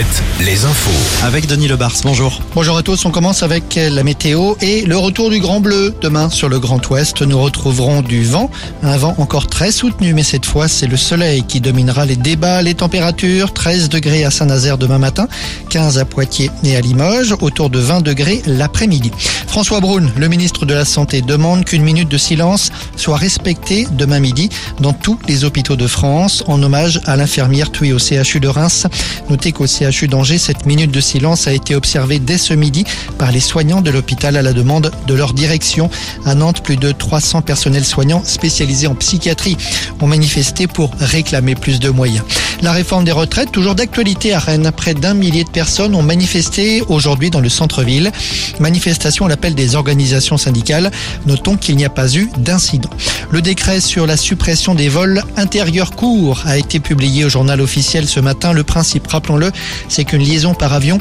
Alouette, les infos. Avec Denis Lebars, bonjour. Bonjour à tous, on commence avec la météo et le retour du Grand Bleu. Demain, sur le Grand Ouest, nous retrouverons du vent, un vent encore très soutenu, mais cette fois, c'est le soleil qui dominera les débats, les températures. 13 degrés à Saint-Nazaire demain matin, 15 à Poitiers et à Limoges, autour de 20 degrés l'après-midi. François Braun, le ministre de la Santé, demande qu'une minute de silence soit respectée demain midi dans tous les hôpitaux de France en hommage à l'infirmière tuée au CHU de Reims. Notez qu'au CHU d'Angers, cette minute de silence a été observée dès ce midi par les soignants de l'hôpital à la demande de leur direction. À Nantes, plus de 300 personnels soignants spécialisés en psychiatrie ont manifesté pour réclamer plus de moyens. La réforme des retraites, toujours d'actualité à Rennes. Près d'un millier de personnes ont manifesté aujourd'hui dans le centre-ville. Manifestation à l'appel des organisations syndicales. Notons qu'il n'y a pas eu d'incident. Le décret sur la suppression des vols intérieurs courts a été publié au journal officiel ce matin. Le principe, rappelons-le, c'est qu'une liaison par avion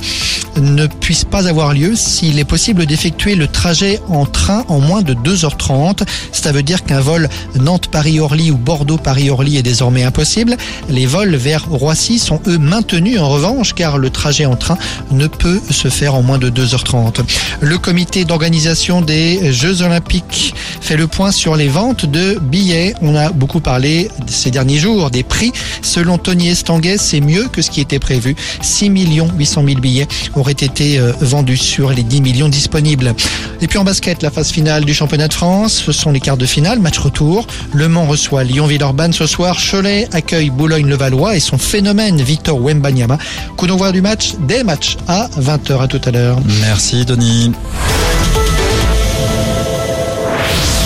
ne puisse pas avoir lieu s'il est possible d'effectuer le trajet en train en moins de 2h30. Ça veut dire qu'un vol Nantes-Paris-Orly ou Bordeaux-Paris-Orly est désormais impossible. Les vols Roissy sont eux maintenus en revanche car le trajet en train ne peut se faire en moins de 2h30. Le comité d'organisation des Jeux Olympiques fait le point sur les ventes de billets. On a beaucoup parlé ces derniers jours des prix. Selon Tony Estanguet, c'est mieux que ce qui était prévu. 6 800 000 billets auraient été euh, vendus sur les 10 millions disponibles. Et puis en basket, la phase finale du championnat de France, ce sont les quarts de finale, match retour. Le Mans reçoit Lyon-Villeurbanne ce soir. Cholet accueille Boulogne-le-Valois et son phénomène Victor Wembanyama. Coup d'envoi du match, des matchs à 20h à tout à l'heure. Merci Denis.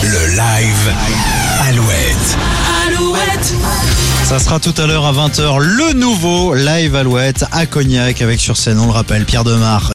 Le live Alouette. Alouette, Ça sera tout à l'heure à 20h le nouveau live Alouette à Cognac avec sur scène, on le rappelle, Pierre Demar.